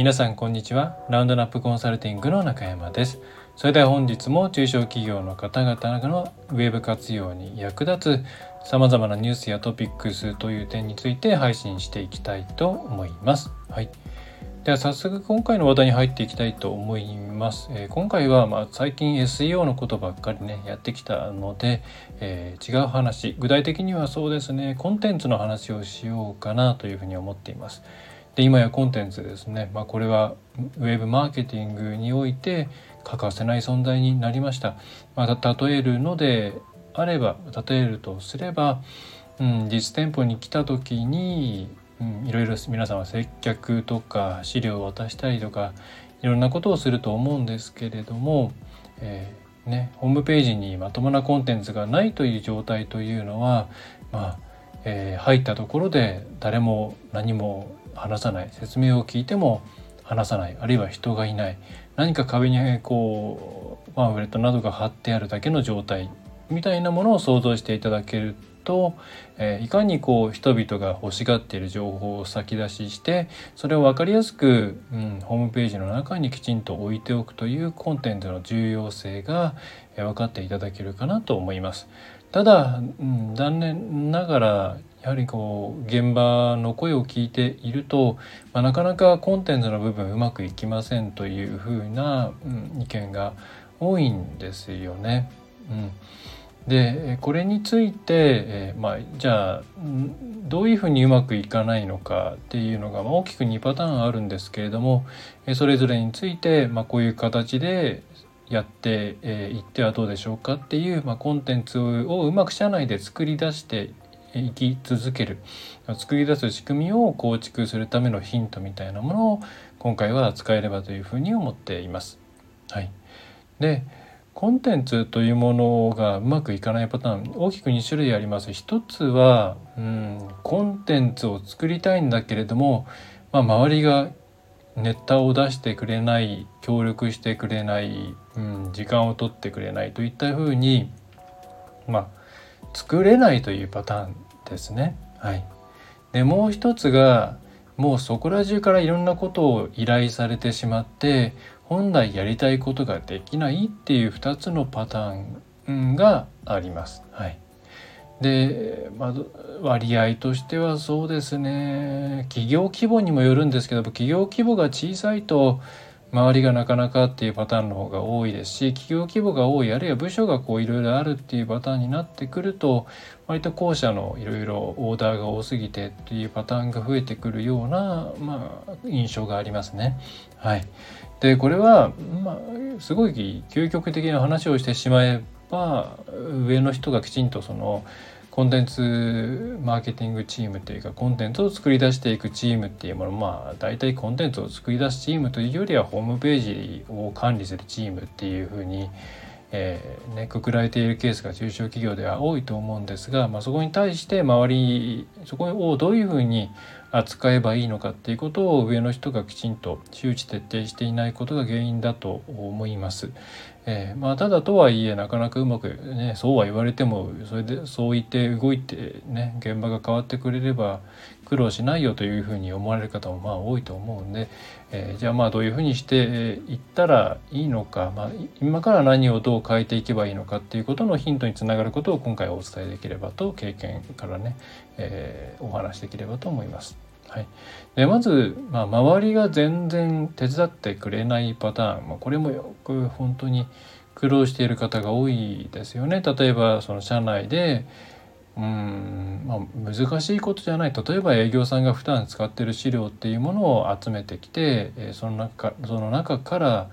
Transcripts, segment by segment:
皆さんこんにちは。ラウンドナップコンサルティングの中山です。それでは本日も中小企業の方々のウェブ活用に役立つ様々なニュースやトピックスという点について配信していきたいと思います。はい。では早速今回の話題に入っていきたいと思います。えー、今回はま最近 SEO のことばっかりねやってきたので、えー、違う話。具体的にはそうですね。コンテンツの話をしようかなというふうに思っています。で今やコンテンツですね、まあ、これはウェブマーケティングにおいて欠かせない存在になりました。まあ、例えるのであれば例えるとすれば、うん、実店舗に来た時にうん、いろいろ皆さんは接客とか資料を渡したりとかいろんなことをすると思うんですけれども、えー、ね、ホームページにまともなコンテンツがないという状態というのは、まあえー、入ったところで誰も何も話さない。説明を聞いても話さない。あるいは人がいない。何か壁にこうパンフレットなどが貼ってあるだけの状態みたいなものを想像していただけると、えー、いかにこう人々が欲しがっている情報を先出ししてそれを分かりやすく、うん、ホームページの中にきちんと置いておくというコンテンツの重要性が、えー、分かっていただけるかなと思います。ただ、うん、残念ながらやはりこう現場の声を聞いていると、まあ、なかなかコンテンツの部分うまくいきませんというふうな、うん、意見が多いんですよね。うんでこれについて、え、まあ、じゃあどういうふうにうまくいかないのかっていうのが、まあ、大きく2パターンあるんですけれどもえそれぞれについて、まあ、こういう形でやってい、えー、ってはどうでしょうかっていう、まあ、コンテンツをうまく社内で作り出していき続ける。作り出す仕組みを構築するためのヒントみたいなものを今回は使えればというふうに思っています。はい、でコンテンツというものがうまくいかないパターン大きく2種類あります。一つは、うん、コンテンツを作りたいんだけれども、まあ、周りがネタを出してくれない協力してくれない、うん、時間を取ってくれないといったふうに、まあ、作れないというパターンですね。はい、でもう一つがもうそこら中からいろんなことを依頼されてしまって本来やりたいことができないっていう2つのパターンがあります。はい、で、まあ、割合としてはそうですね企業規模にもよるんですけど企業規模が小さいと周りがなかなかっていうパターンの方が多いですし企業規模が多いあるいは部署がこういろいろあるっていうパターンになってくると割と後者のいろいろオーダーが多すぎてっていうパターンが増えてくるような、まあ、印象がありますね。はい、でこれは、まあ、すごい究極的な話をしてしまえば上の人がきちんとそのコンテンツマーケティングチームっていうかコンテンツを作り出していくチームっていうものまあ大体コンテンツを作り出すチームというよりはホームページを管理するチームっていうふうに、えーね、くくられているケースが中小企業では多いと思うんですが、まあ、そこに対して周りそこをどういうふうに扱えばいいのかっていうことを上の人がきちんと周知徹底していないことが原因だと思います。えー、まあ、ただとはいえなかなかうまくねそうは言われてもそれでそう言って動いてね現場が変わってくれれば苦労しないよというふうに思われる方もまあ多いと思うんで、えー、じゃあまあどういうふうにしていったらいいのか、まあ、今から何をどう変えていけばいいのかっていうことのヒントにつながることを今回お伝えできればと経験からね、えー、お話しできればと思います。はい、でまず、まあ、周りが全然手伝ってくれないパターン、まあ、これもよく本当に苦労している方が多いですよね。例えばその社内でうんまあ、難しいことじゃない。例えば営業さんが普段使ってる資料っていうものを集めてきて、えその中その中から、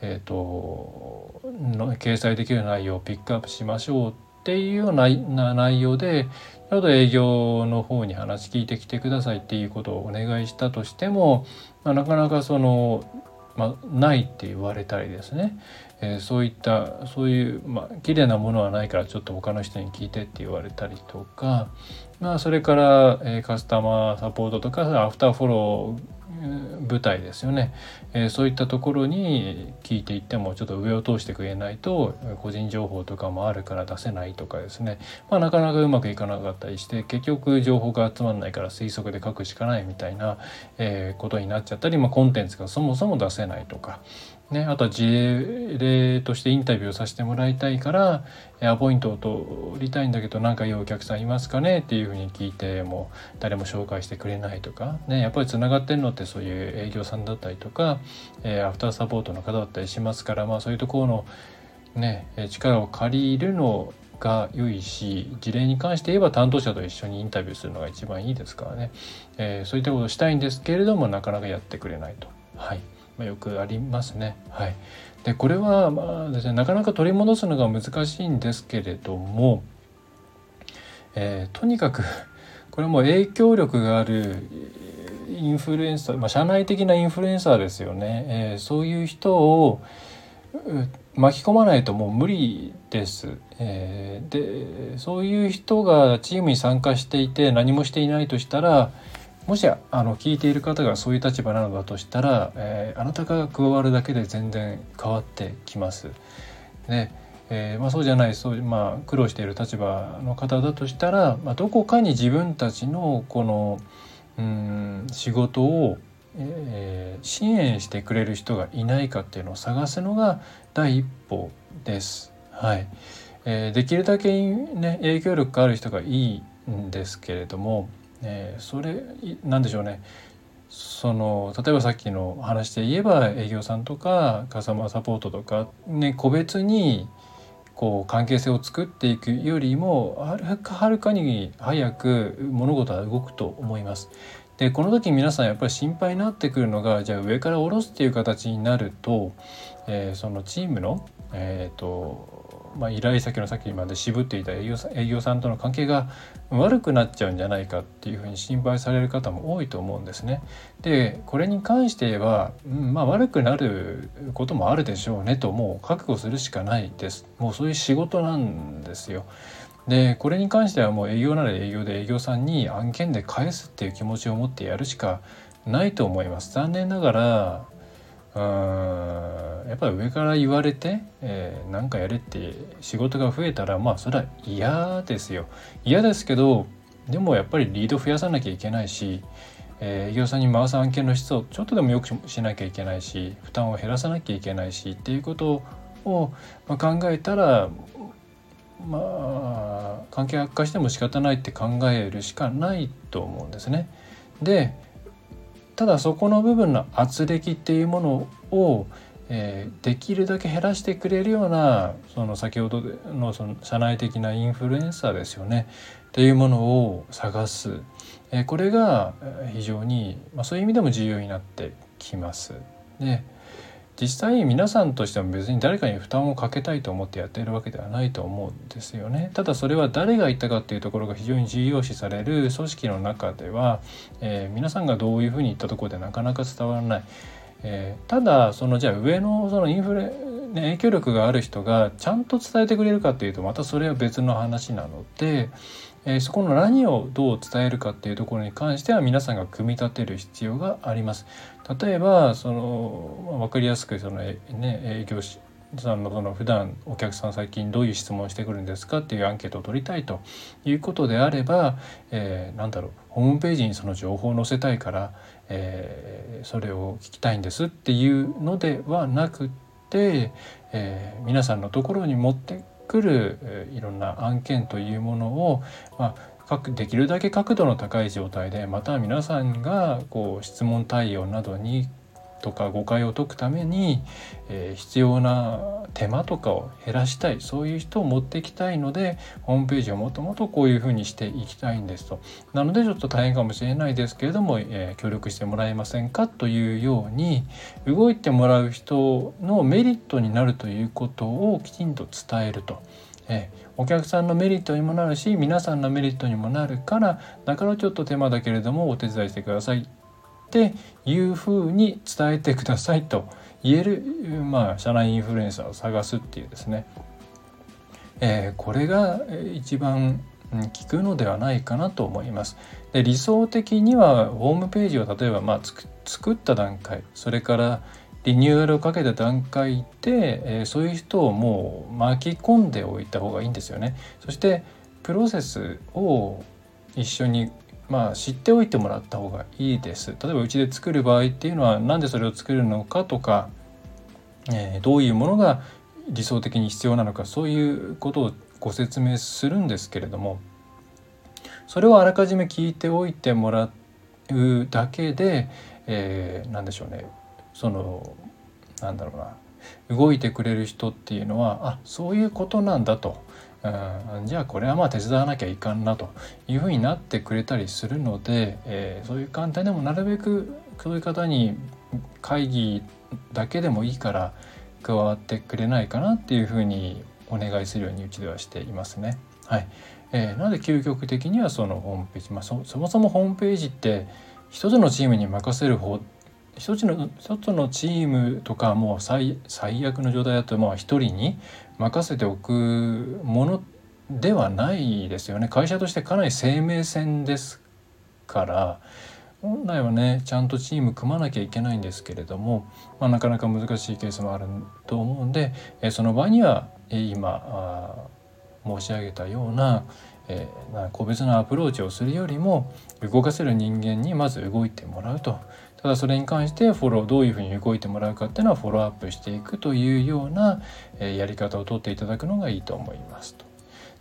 えーと、の掲載できる内容をピックアップしましょうっていうような内容でちょうど営業の方に話聞いてきてくださいっていうことをお願いしたとしても、まあ、なかなかその、まあ、ないって言われたりですね、えー、そういったそういう、まあ綺麗なものはないからちょっと他の人に聞いてって言われたりとか、まあ、それから、えー、カスタマーサポートとかアフターフォロー舞台ですよね、えー、そういったところに聞いていってもちょっと上を通してくれないと個人情報とかもあるから出せないとかですね、まあ、なかなかうまくいかなかったりして結局情報が集まらないから推測で書くしかないみたいな、えー、ことになっちゃったり、まあ、コンテンツがそもそも出せないとか、ね、あとは事例としてインタビューさせてもらいたいからアポイントを取りたいんだけど何かいいお客さんいますかねっていうふうに聞いても誰も紹介してくれないとか、ね、やっぱりつながってるのってそういう営業さんだったりとか、え、アフターサポートの方だったりしますから、まあ、そういうところの、ね、力を借りるのが良いし事例に関して言えば担当者と一緒にインタビューするのが一番いいですからね、えー、そういったことをしたいんですけれどもなかなかやってくれないと。まあ、よくありますね。はい、でこれはまあですねなかなか取り戻すのが難しいんですけれども、えー、とにかく これも影響力があるインフルエンサー、まあ、社内的なインフルエンサーですよね、えー、そういう人を巻き込まないともう無理です、えー、でそういう人がチームに参加していて何もしていないとしたらもしあの聞いている方がそういう立場なのだとしたら、えー、あなたが加わるだけで全然変わってきます。でえー、まあ、そうじゃないそう、まあ、苦労している立場の方だとしたら、まあ、どこかに自分たちのこのうん仕事を、えー、支援してくれる人がいないかっていうのを探すのが第一歩です。はいえー、できるだけ、ね、影響力がある人がいいんですけれどもえー、それなんでしょうねその例えばさっきの話で言えば営業さんとかカスタマーサポートとか、ね、個別にこう関係性を作っていくよりもはるかはるかに早く物事は動くと思います。でこの時皆さんやっぱり心配になってくるのがじゃあ上から下ろすっていう形になると、えー、そのチームの、えーとまあ、依頼先のさっきまで渋っていた営業さ営業さんとの関係が悪くなっちゃうんじゃないかっていうふうに心配される方も多いと思うんですね。でこれに関して言えば、うんまあ、悪くなることもあるでしょうねともう覚悟するしかないです。もうそういう仕事なんですよ。でこれに関してはもう営業なら営業で営業さんに案件で返すっていう気持ちを持ってやるしかないと思います。残念ながらうんやっぱり上から言われて、えー、なんかやれって仕事が増えたらまあそれは嫌ですよ嫌ですけどでもやっぱりリード増やさなきゃいけないし、えー、営業さんに回す案件の質をちょっとでもよくしなきゃいけないし負担を減らさなきゃいけないしっていうことを、まあ、考えたらまあ関係悪化しても仕方ないって考えるしかないと思うんですね。でただそこの部分の圧力っていうものを、えー、できるだけ減らしてくれるようなその先ほどのその社内的なインフルエンサーですよねっていうものを探す、えー、これが非常に、まあ、そういう意味でも重要になってきます。で実際皆さんとしても別に誰かに負担をかけたいと思ってやっているわけではないと思うんですよね。ただそれは誰が言ったかっていうところが非常に重要視される組織の中では、えー、皆さんがどういうふうに言ったところでなかなか伝わらない。えー、ただそのじゃあ上のそのインフレ、ね、影響力がある人がちゃんと伝えてくれるかっていうとまたそれは別の話なので、えー、そこの何をどう伝えるかっていうところに関しては皆さんが組み立てる必要があります。例えばその分かりやすくその、ね、営業さんのその普段お客さん最近どういう質問してくるんですかっていうアンケートを取りたいということであれば、えー、なんだろうホームページにその情報を載せたいから、えー、それを聞きたいんですっていうのではなくて、えー、皆さんのところに持ってくる、いろんな案件というものを、まあ、できるだけ角度の高い状態でまた皆さんがこう質問対応などにとか誤解を解くために、えー、必要な手間とかを減らしたいそういう人を持っていきたいのでホームページをもともとこういうふうにしていきたいんですとなのでちょっと大変かもしれないですけれども、えー、協力してもらえませんかというように動いてもらう人のメリットになるということをきちんと伝えると。えーお客さんのメリットにもなるし皆さんのメリットにもなるからだからちょっと手間だけれどもお手伝いしてくださいっていうふうに伝えてくださいと言える、まあ、社内インフルエンサーを探すっていうですね、えー、これが一番聞くのではないかなと思います。で理想的にはホームページを例えばまあ作った段階それからリニューアルをかけた段階で、えー、そういう人をもう巻き込んでおいた方がいいんですよね。そしてプロセスを一緒にまあ知っておいてもらった方がいいです。例えばうちで作る場合っていうのは何でそれを作るのかとか、えー、どういうものが理想的に必要なのかそういうことをご説明するんですけれどもそれをあらかじめ聞いておいてもらうだけで、えー、何でしょうね。そのなんだろうな。動いてくれる人っていうのはあそういうことなんだと、うん、じゃあこれはまあ手伝わなきゃいかんなというふうになってくれたりするので、えー、そういう観点でもなるべくそういう方に会議だけでもいいから加わってくれないかなっていうふうにお願いするようにうちではしていますね。はい。えー、なので究極的にはそのホームページ、まあ、そもそもホームページって一つのチームに任せる方一つの一つのチームとかもう最最悪の状態だとまあ一人に任せておくものではないですよね。会社としてかなり生命線ですから。本来はねちゃんとチーム組まなきゃいけないんですけれども、まあ、なかなか難しいケースもあると思うんで、えその場には、え今申し上げたような、え、個別のアプローチをするよりも動かせる人間にまず動いてもらうと。ただそれに関してフォローどういうふうに動いてもらうかっていうのはフォローアップしていくというような、やり方をとっていただくのがいいと思いますと。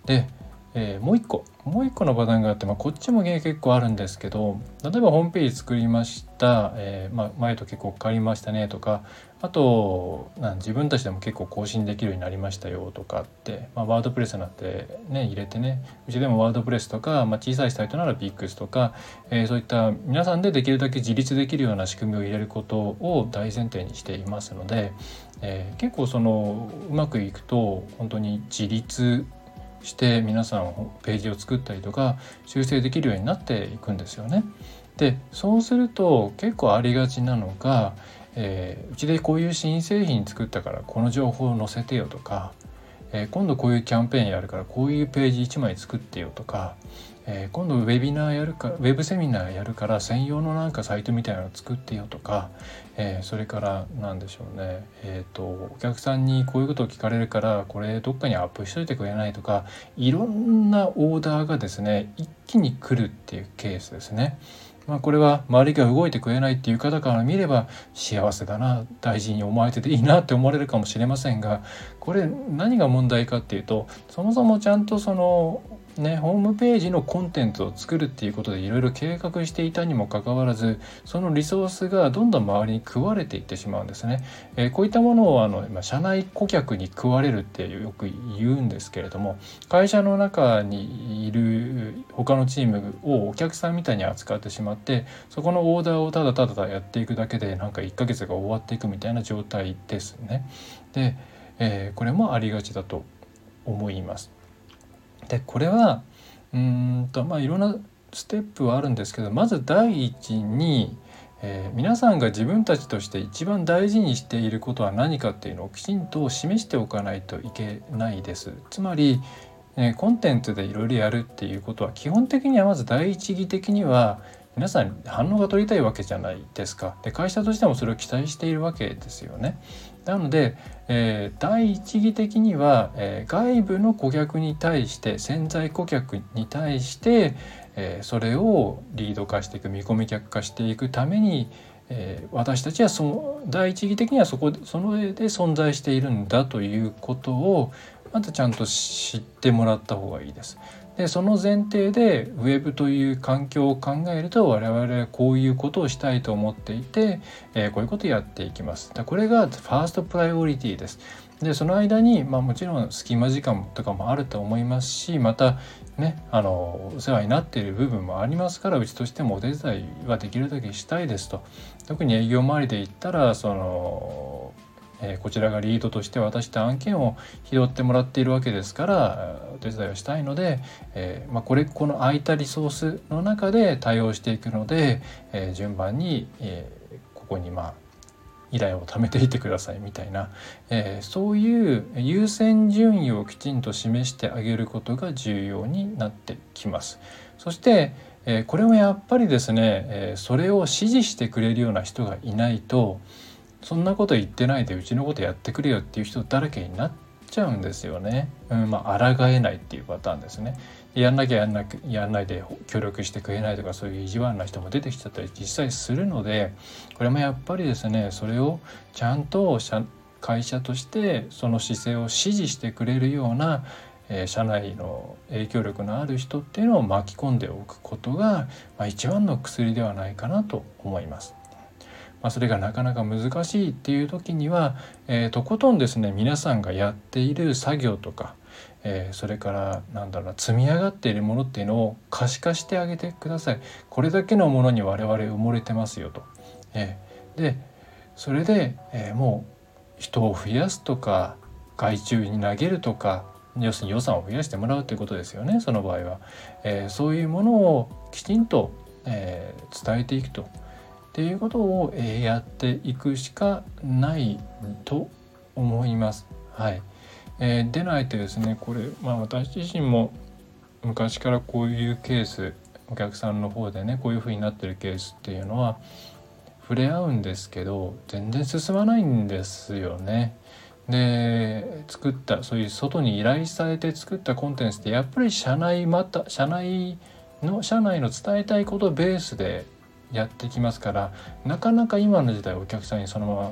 で、えー、もう一個もう一個のパターンがあって、まあ、こっちも結構あるんですけど例えばホームページ作りました、えー、まあ、前と結構変わりましたねとかあと自分たちでも結構更新できるようになりましたよとかって、まあ、ワードプレスになってね入れてねうちでもワードプレスとか、まあ、小さいサイトなら PIX とか、えー、そういった皆さんでできるだけ自立できるような仕組みを入れることを大前提にしていますので、えー、結構そのうまくいくと本当に自立して皆さんページを作ったりとか修正できるようになっていくんですよね。でそうすると結構ありがちなのが、えー、うちでこういう新製品作ったからこの情報を載せてよとか、えー、今度こういうキャンペーンやるからこういうページ1枚作ってよとか、えー、今度ウェビナーやるかウェブセミナーやるから専用のなんかサイトみたいなの作ってよとか、え、それから何でしょうねえっ、とお客さんにこういうことを聞かれるからこれどっかにアップしといてくれないとかいろんなオーダーがですね一気に来るっていうケースですね。まあ、これは周りが動いてくれないっていう方から見れば幸せだな大事に思われてていいなって思われるかもしれませんがこれ何が問題かっていうとそもそもちゃんとそのね、ホームページのコンテンツを作るっていうことでいろいろ計画していたにもかかわらずそのリソースがどんどん周りに食われていってしまうんですね。えー、こういったものをあの今社内顧客に食われるってよく言うんですけれども会社の中にいる他のチームをお客さんみたいに扱ってしまってそこのオーダーをただただやっていくだけでなんか1ヶ月が終わっていくみたいな状態ですね。で、えー、これもありがちだと思います。でこれはうんとまあいろんなステップはあるんですけどまず第一に、えー、皆さんが自分たちとして一番大事にしていることは何かっていうのをきちんと示しておかないといけないです。つまりえコンテンツでいろいろやるっていうことは基本的にはまず第一義的には皆さん反応が取りたいわけじゃないですか。で会社としてもそれを期待しているわけですよね。なので、えー、第一義的には、えー、外部の顧客に対して潜在顧客に対して、えー、それをリード化していく見込み客化していくために、えー、私たちはその第一義的にはそこその上で存在しているんだということをまずちゃんと知ってもらった方がいいです。でその前提でウェブという環境を考えると我々はこういうことをしたいと思っていて、えー、こういうことをやっていきます。これがファーストプライオリティです。でその間に、まあ、もちろん隙間時間とかもあると思いますしまたねあのお世話になっている部分もありますからうちとしてもお手伝いはできるだけしたいですと特に営業周りで言ったらそのえこちらがリードとして渡した案件を拾ってもらっているわけですからお手伝いをしたいので、え、まあ、これこの空いたリソースの中で対応していくので、え、順番に、えここにまあ依頼を貯めていてくださいみたいな、え、そういう優先順位をきちんと示してあげることが重要になってきます。そして、え、これもやっぱりですね、え、それを支持してくれるような人がいないとそんなこと言ってないでうちのことやってくれよっていう人だらけになっちゃうんですよね。うん、まあ抗えないっていうパターンですね。やんなきゃやんなきゃやんないで協力してくれないとかそういう意地悪な人も出てきちゃったり実際するのでこれもやっぱりですねそれをちゃんと会社としてその姿勢を支持してくれるようなえ社内の影響力のある人っていうのを巻き込んでおくことが、まあ、一番の薬ではないかなと思います。まあ、それがなかなか難しいっていう時には、えー、とことんですね皆さんがやっている作業とか、えー、それからなんだろうな積み上がっているものっていうのを可視化してあげてください。これだけのものに我々埋もれてますよと。えー、でそれで、えもう人を増やすとか外注に投げるとか要するに予算を増やしてもらうということですよねその場合は、えー、そういうものをきちんと、えー、伝えていくとっていうことを、え、やっていくしかないと思います。はいえー、でないとですねこれ、まあ、私自身も昔からこういうケースお客さんの方でねこういうふうになってるケースっていうのは触れ合うんですけど全然進まないんですよね。で作ったそういう外に依頼されて作ったコンテンツってやっぱり社内また社内の社内の伝えたいことベースでやってきますからなかなか今の時代お客さんにそのまま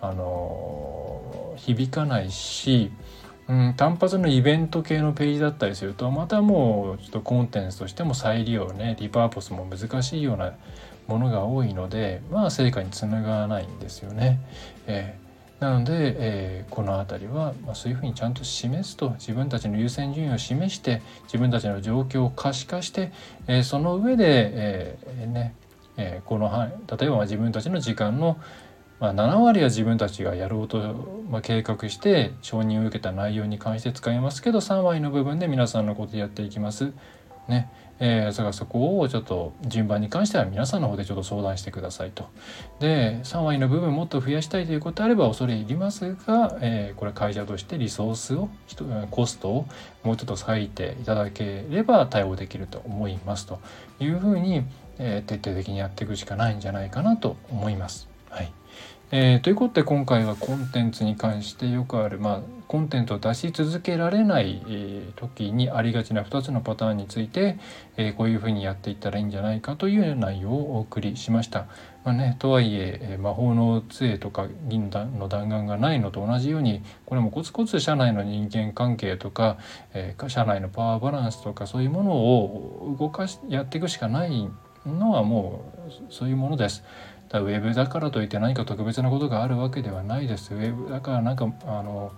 あの響かないし、うん、単発のイベント系のページだったりするとまたもうちょっとコンテンツとしても再利用ねリパーポスも難しいようなものが多いのでまあ成果につながらないんですよね。えーなので、えー、この辺りは、まあ、そういうふうにちゃんと示すと自分たちの優先順位を示して自分たちの状況を可視化して、えー、その上で、えー、ねえー、この例えば自分たちの時間の、まあ、7割は自分たちがやろうと、まあ、計画して承認を受けた内容に関して使いますけど3割の部分で皆さんのことやっていきます。ねえー、だからそこをちょっと順番に関しては皆さんの方でちょっと相談してくださいと。で3割の部分もっと増やしたいということあれば恐れ入りますが、えー、これ会社としてリソースをコストをもうちょっと割いていただければ対応できると思いますというふうに、えー、徹底的にやっていくしかないんじゃないかなと思います。はいえー、ということで今回はコンテンツに関してよくある、まあ、コンテンツを出し続けられない、えー、時にありがちな2つのパターンについて、えー、こういうふうにやっていったらいいんじゃないかという内容をお送りしました。まあね、とはいええ魔法の杖とか銀の弾丸がないのと同じようにこれもコツコツ社内の人間関係とか、えー、社内のパワーバランスとかそういうものを動かしやっていくしかないのはもうそういうものです。だウェブだからといって何か特別なことがあるわけではないです。ウェブだからなんかあの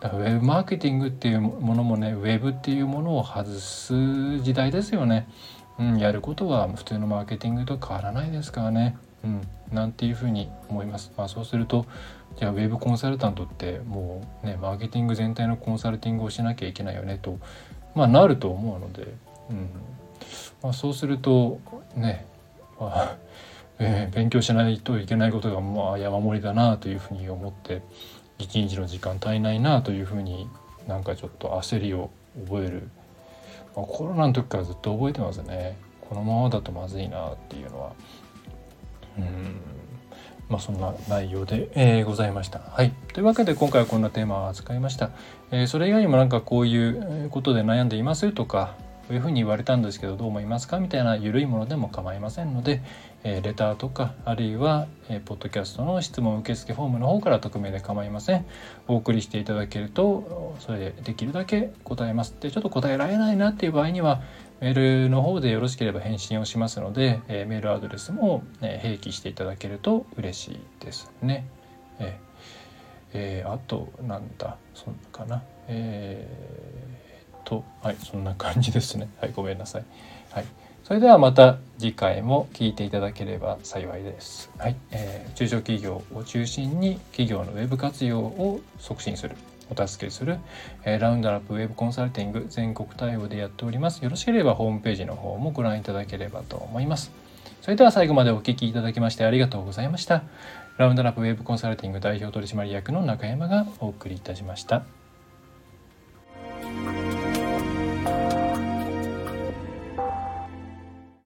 だかウェブマーケティングっていうものもねウェブっていうものを外す時代ですよね。うん、やることは普通のマーケティングと変わらないですからね。うん、なんていうふうに思います。まあ、そうするとじゃあウェブコンサルタントってもうねマーケティング全体のコンサルティングをしなきゃいけないよねと、まあ、なると思うので、うんまあ、そうするとね、まあ え、勉強しないといけないことがまあ山盛りだなというふうに思って一日の時間足りないなというふうになんかちょっと焦りを覚える、まあ、コロナの時からずっと覚えてますねこのままだとまずいなっていうのはうんまあそんな内容で、えー、ございました。はい。というわけで今回はこんなテーマを扱いました。えー、それ以外にもなんかこういうことで悩んでいますとかういうふうに言われたんですけどどう思いますか？みたいな緩いものでも構いませんので、え、レターとかあるいは、えー、ポッドキャストの質問受付フォームの方から匿名で構いませんお送りしていただけるとそれでできるだけ答えますでちょっと答えられないなっていう場合にはメールの方でよろしければ返信をしますので、え、メールアドレスも、ね、併記していただけると嬉しいですね。え、えー、あとなんだ？そんなかな？えー、とはいそんな感じですね。はいごめんなさい。はい。それではまた次回も聞いていただければ幸いです。はい、えー、中小企業を中心に企業のウェブ活用を促進する、お助けする、えー、ラウンドアップウェブコンサルティング全国対応でやっております。よろしければホームページの方もご覧いただければと思います。そそれでは最後までお聞きいただきましてありがとうございましたラウンドラップウェブコンサルティング代表取締役の中山がお送りいたしました。